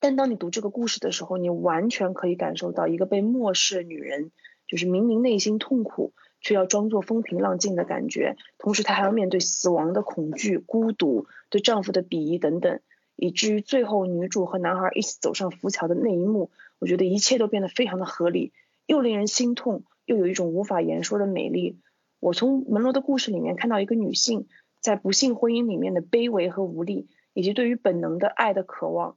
但当你读这个故事的时候，你完全可以感受到一个被漠视的女人，就是明明内心痛苦，却要装作风平浪静的感觉，同时她还要面对死亡的恐惧、孤独、对丈夫的鄙夷等等，以至于最后女主和男孩一起走上浮桥的那一幕，我觉得一切都变得非常的合理，又令人心痛。又有一种无法言说的美丽。我从门罗的故事里面看到一个女性在不幸婚姻里面的卑微和无力，以及对于本能的爱的渴望。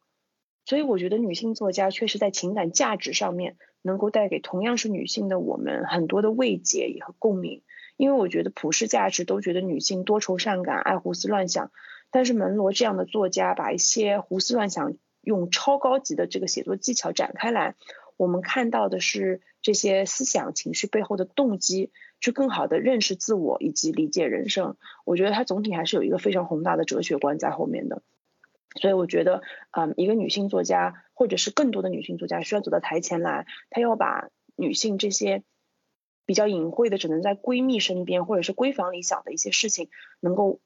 所以我觉得女性作家确实在情感价值上面能够带给同样是女性的我们很多的慰藉和共鸣。因为我觉得普世价值都觉得女性多愁善感、爱胡思乱想，但是门罗这样的作家把一些胡思乱想用超高级的这个写作技巧展开来。我们看到的是这些思想情绪背后的动机，去更好的认识自我以及理解人生。我觉得它总体还是有一个非常宏大的哲学观在后面的。所以我觉得，嗯，一个女性作家或者是更多的女性作家需要走到台前来，她要把女性这些比较隐晦的、只能在闺蜜身边或者是闺房里想的一些事情，能够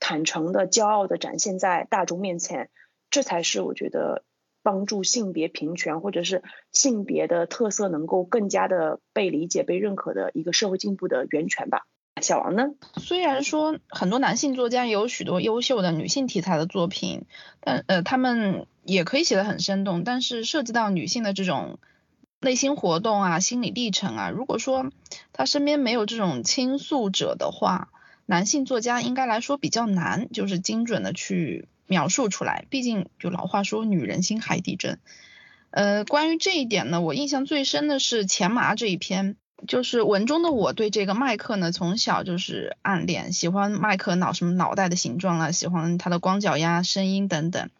坦诚的、骄傲的展现在大众面前，这才是我觉得。帮助性别平权或者是性别的特色能够更加的被理解、被认可的一个社会进步的源泉吧。小王呢？虽然说很多男性作家也有许多优秀的女性题材的作品，但呃他们也可以写得很生动，但是涉及到女性的这种内心活动啊、心理历程啊，如果说他身边没有这种倾诉者的话，男性作家应该来说比较难，就是精准的去。描述出来，毕竟就老话说女人心海底针。呃，关于这一点呢，我印象最深的是钱麻这一篇，就是文中的我对这个麦克呢，从小就是暗恋，喜欢麦克脑什么脑袋的形状啊，喜欢他的光脚丫、声音等等。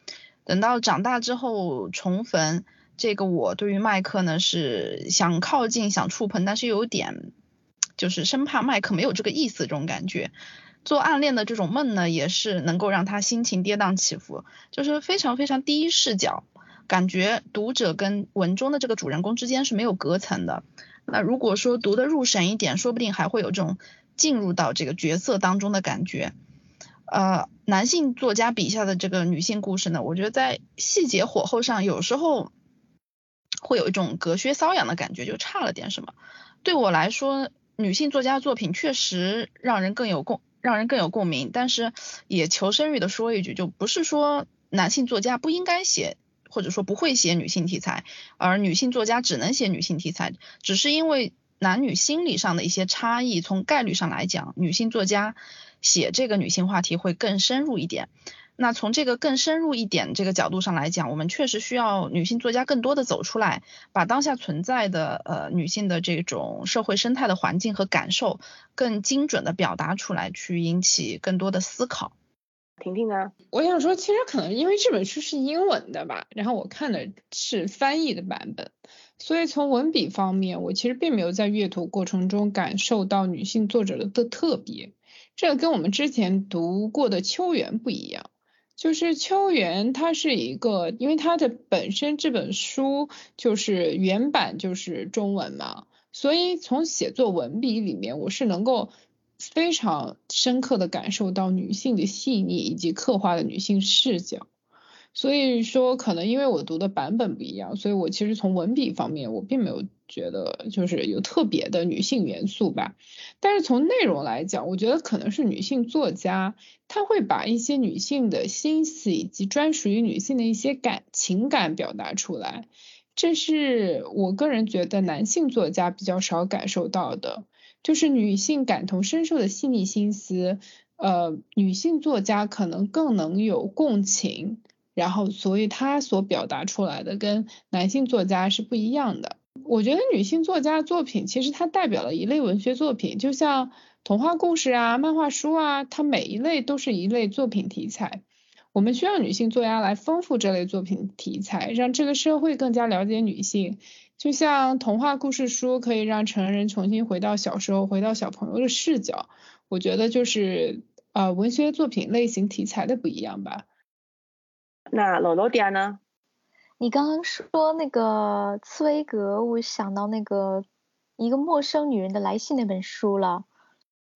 等到长大之后重逢，这个我对于麦克呢是想靠近、想触碰，但是有点就是生怕麦克没有这个意思这种感觉。做暗恋的这种梦呢，也是能够让他心情跌宕起伏，就是非常非常第一视角，感觉读者跟文中的这个主人公之间是没有隔层的。那如果说读得入神一点，说不定还会有这种进入到这个角色当中的感觉。呃，男性作家笔下的这个女性故事呢，我觉得在细节火候上有时候会有一种隔靴搔痒的感觉，就差了点什么。对我来说，女性作家作品确实让人更有共，让人更有共鸣。但是也求生欲的说一句，就不是说男性作家不应该写，或者说不会写女性题材，而女性作家只能写女性题材，只是因为男女心理上的一些差异。从概率上来讲，女性作家写这个女性话题会更深入一点。那从这个更深入一点这个角度上来讲，我们确实需要女性作家更多的走出来，把当下存在的呃女性的这种社会生态的环境和感受更精准的表达出来，去引起更多的思考。婷婷呢？我想说，其实可能因为这本书是英文的吧，然后我看的是翻译的版本，所以从文笔方面，我其实并没有在阅读过程中感受到女性作者的的特别，这跟我们之前读过的秋园不一样。就是秋园，它是一个，因为它的本身这本书就是原版就是中文嘛，所以从写作文笔里面，我是能够非常深刻的感受到女性的细腻以及刻画的女性视角。所以说，可能因为我读的版本不一样，所以我其实从文笔方面，我并没有觉得就是有特别的女性元素吧。但是从内容来讲，我觉得可能是女性作家，她会把一些女性的心思以及专属于女性的一些感情感表达出来，这是我个人觉得男性作家比较少感受到的，就是女性感同身受的细腻心思，呃，女性作家可能更能有共情。然后，所以她所表达出来的跟男性作家是不一样的。我觉得女性作家作品其实它代表了一类文学作品，就像童话故事啊、漫画书啊，它每一类都是一类作品题材。我们需要女性作家来丰富这类作品题材，让这个社会更加了解女性。就像童话故事书可以让成人重新回到小时候，回到小朋友的视角。我觉得就是呃文学作品类型题材的不一样吧。那罗罗迪亚呢？你刚刚说那个茨威格，我想到那个一个陌生女人的来信那本书了。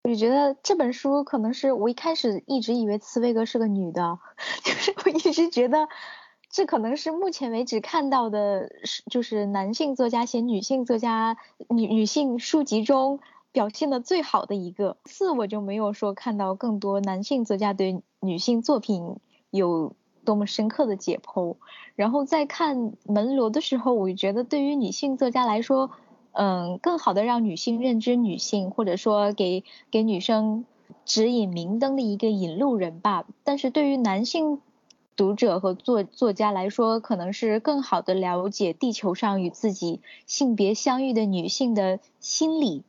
我就觉得这本书可能是我一开始一直以为茨威格是个女的，就是我一直觉得这可能是目前为止看到的，是就是男性作家写女性作家女女性书籍中表现的最好的一个。四我就没有说看到更多男性作家对女性作品有。多么深刻的解剖，然后在看门罗的时候，我觉得对于女性作家来说，嗯，更好的让女性认知女性，或者说给给女生指引明灯的一个引路人吧。但是对于男性读者和作作家来说，可能是更好的了解地球上与自己性别相遇的女性的心理。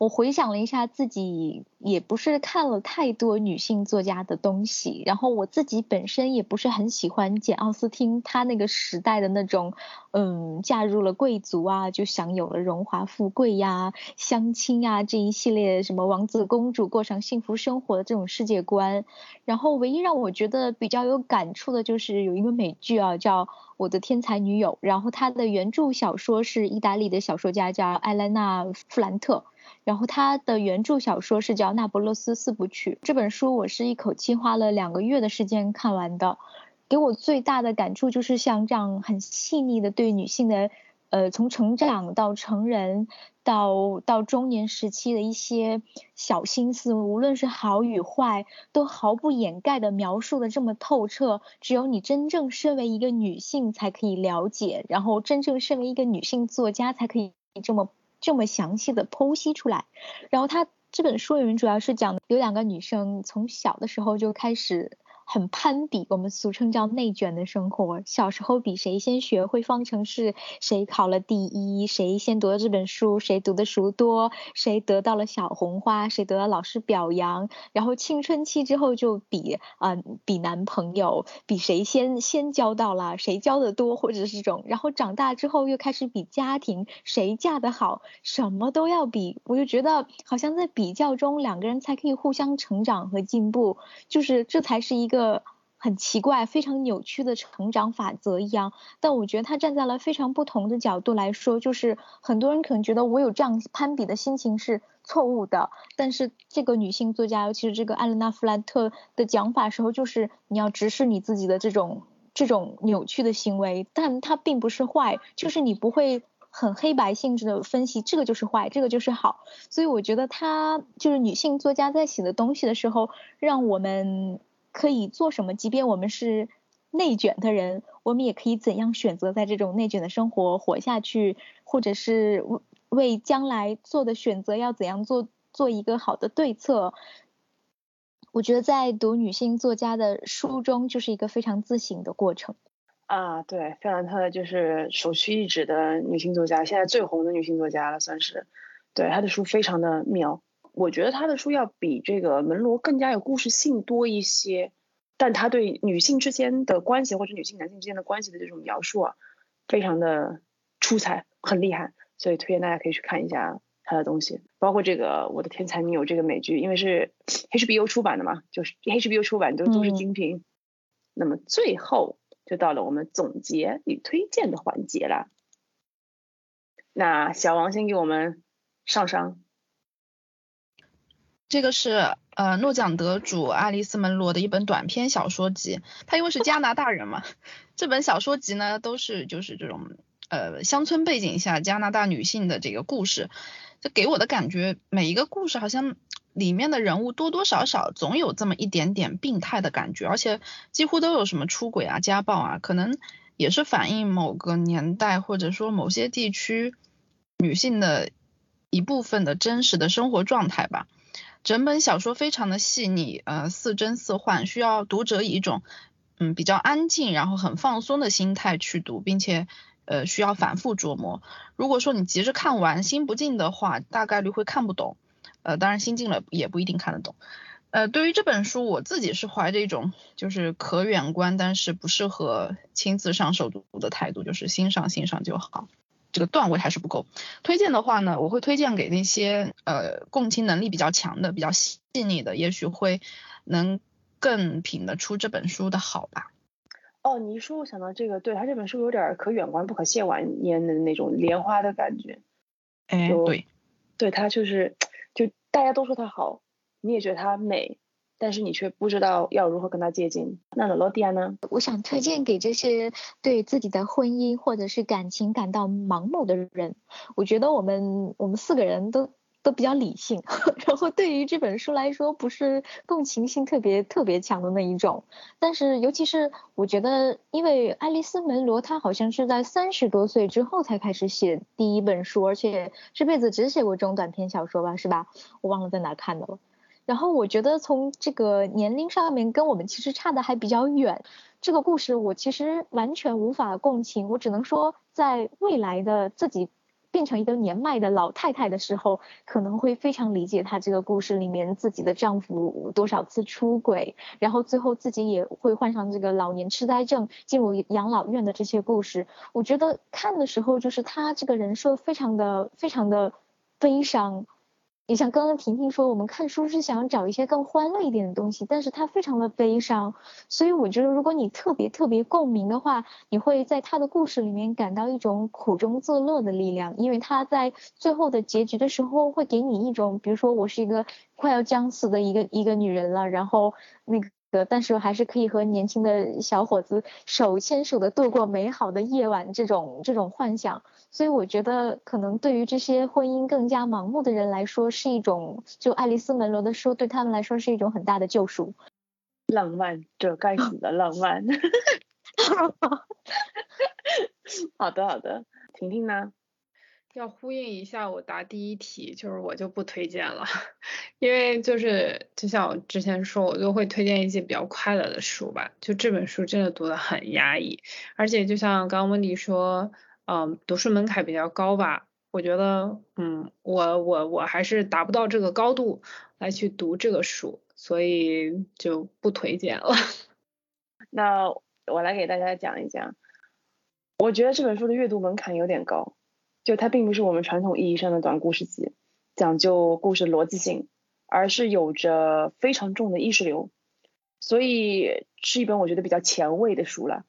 我回想了一下，自己也不是看了太多女性作家的东西，然后我自己本身也不是很喜欢简奥斯汀她那个时代的那种，嗯，嫁入了贵族啊，就享有了荣华富贵呀、相亲呀这一系列什么王子公主过上幸福生活的这种世界观。然后唯一让我觉得比较有感触的就是有一个美剧啊，叫《我的天才女友》，然后它的原著小说是意大利的小说家叫艾莱娜·弗兰特。然后他的原著小说是叫《那不勒斯四部曲》，这本书我是一口气花了两个月的时间看完的，给我最大的感触就是像这样很细腻的对女性的，呃，从成长到成人到到中年时期的一些小心思，无论是好与坏，都毫不掩盖的描述的这么透彻，只有你真正身为一个女性才可以了解，然后真正身为一个女性作家才可以这么。这么详细的剖析出来，然后他这本书里面主要是讲有两个女生从小的时候就开始。很攀比，我们俗称叫内卷的生活。小时候比谁先学会方程式，谁考了第一，谁先读了这本书，谁读的书多，谁得到了小红花，谁得到老师表扬。然后青春期之后就比啊比男朋友，比谁先先交到了，谁交的多，或者是这种。然后长大之后又开始比家庭，谁嫁得好，什么都要比。我就觉得好像在比较中，两个人才可以互相成长和进步，就是这才是一个。呃很奇怪、非常扭曲的成长法则一样，但我觉得他站在了非常不同的角度来说，就是很多人可能觉得我有这样攀比的心情是错误的，但是这个女性作家，尤其是这个艾伦娜·弗兰特的讲法时候，就是你要直视你自己的这种。这种扭曲的行为，但它并不是坏，就是你不会很黑白性质的分析这个就是坏，这个就是好。所以我觉得他就是女性作家在写的东西的时候，让我们可以做什么，即便我们是内卷的人，我们也可以怎样选择在这种内卷的生活活下去，或者是为将来做的选择要怎样做做一个好的对策。我觉得在读女性作家的书中，就是一个非常自省的过程。啊，对，费兰特就是首屈一指的女性作家，现在最红的女性作家了，算是。对，她的书非常的妙，我觉得他的书要比这个门罗更加有故事性多一些，但他对女性之间的关系或者女性男性之间的关系的这种描述啊，非常的出彩，很厉害，所以推荐大家可以去看一下。他的东西，包括这个《我的天才女友》这个美剧，因为是 HBO 出版的嘛，就是 HBO 出版都都是精品。那么最后就到了我们总结与推荐的环节了。那小王先给我们上上。这个是呃诺奖得主爱丽丝·门罗的一本短篇小说集。他因为是加拿大人嘛，这本小说集呢都是就是这种呃乡村背景下加拿大女性的这个故事。就给我的感觉，每一个故事好像里面的人物多多少少总有这么一点点病态的感觉，而且几乎都有什么出轨啊、家暴啊，可能也是反映某个年代或者说某些地区女性的一部分的真实的生活状态吧。整本小说非常的细腻，呃，似真似幻，需要读者以一种嗯比较安静然后很放松的心态去读，并且。呃，需要反复琢磨。如果说你急着看完，心不静的话，大概率会看不懂。呃，当然心静了也不一定看得懂。呃，对于这本书，我自己是怀着一种就是可远观，但是不适合亲自上手读的态度，就是欣赏欣赏就好。这个段位还是不够。推荐的话呢，我会推荐给那些呃共情能力比较强的、比较细腻的，也许会能更品得出这本书的好吧。哦，你一说，我想到这个，对他这本书有点可远观不可亵玩焉的那种莲花的感觉。哎，对，对他就是，就大家都说他好，你也觉得他美，但是你却不知道要如何跟他接近。那罗罗迪亚呢？我想推荐给这些对自己的婚姻或者是感情感到盲目的人。我觉得我们我们四个人都。都比较理性，然后对于这本书来说，不是共情性特别特别强的那一种。但是，尤其是我觉得，因为爱丽丝·门罗她好像是在三十多岁之后才开始写第一本书，而且这辈子只写过中短篇小说吧，是吧？我忘了在哪看的了。然后我觉得从这个年龄上面跟我们其实差的还比较远。这个故事我其实完全无法共情，我只能说在未来的自己。变成一个年迈的老太太的时候，可能会非常理解她这个故事里面自己的丈夫多少次出轨，然后最后自己也会患上这个老年痴呆症，进入养老院的这些故事。我觉得看的时候，就是她这个人设非常的非常的悲伤。你像刚刚婷婷说，我们看书是想找一些更欢乐一点的东西，但是它非常的悲伤，所以我觉得如果你特别特别共鸣的话，你会在他的故事里面感到一种苦中作乐的力量，因为他在最后的结局的时候会给你一种，比如说我是一个快要将死的一个一个女人了，然后那个。但是还是可以和年轻的小伙子手牵手的度过美好的夜晚，这种这种幻想，所以我觉得可能对于这些婚姻更加盲目的人来说，是一种就爱丽丝门罗的书对他们来说是一种很大的救赎。浪漫，这该死的浪漫。好的好的，婷婷呢？要呼应一下我答第一题，就是我就不推荐了，因为就是就像我之前说，我就会推荐一些比较快乐的书吧。就这本书真的读得很压抑，而且就像刚刚温迪说，嗯，读书门槛比较高吧。我觉得，嗯，我我我还是达不到这个高度来去读这个书，所以就不推荐了。那我来给大家讲一讲，我觉得这本书的阅读门槛有点高。就它并不是我们传统意义上的短故事集，讲究故事逻辑性，而是有着非常重的意识流，所以是一本我觉得比较前卫的书了。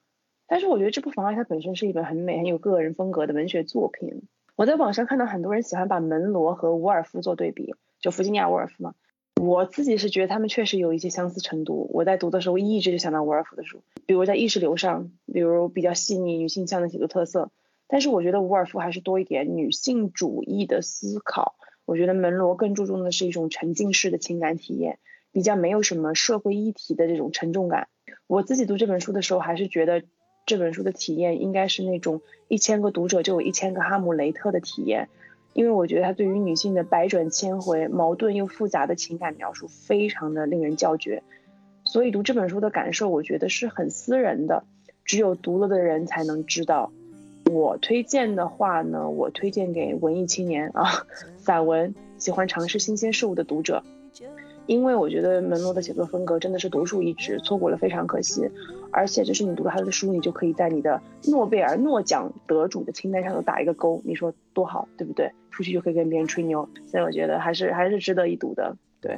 但是我觉得这不妨碍它本身是一本很美、很有个人风格的文学作品。我在网上看到很多人喜欢把门罗和伍尔夫做对比，就弗吉尼亚·伍尔夫嘛。我自己是觉得他们确实有一些相似程度。我在读的时候一直就想到伍尔夫的书，比如在意识流上，比如比较细腻女性向的写作特色。但是我觉得伍尔夫还是多一点女性主义的思考。我觉得门罗更注重的是一种沉浸式的情感体验，比较没有什么社会议题的这种沉重感。我自己读这本书的时候，还是觉得这本书的体验应该是那种一千个读者就有一千个哈姆雷特的体验。因为我觉得他对于女性的百转千回、矛盾又复杂的情感描述，非常的令人叫绝。所以读这本书的感受，我觉得是很私人的，只有读了的人才能知道。我推荐的话呢，我推荐给文艺青年啊，散文，喜欢尝试新鲜事物的读者。因为我觉得门罗的写作风格真的是独树一帜，错过了非常可惜。而且就是你读了他的书，你就可以在你的诺贝尔诺奖得主的清单上头打一个勾，你说多好，对不对？出去就可以跟别人吹牛，所以我觉得还是还是值得一读的，对。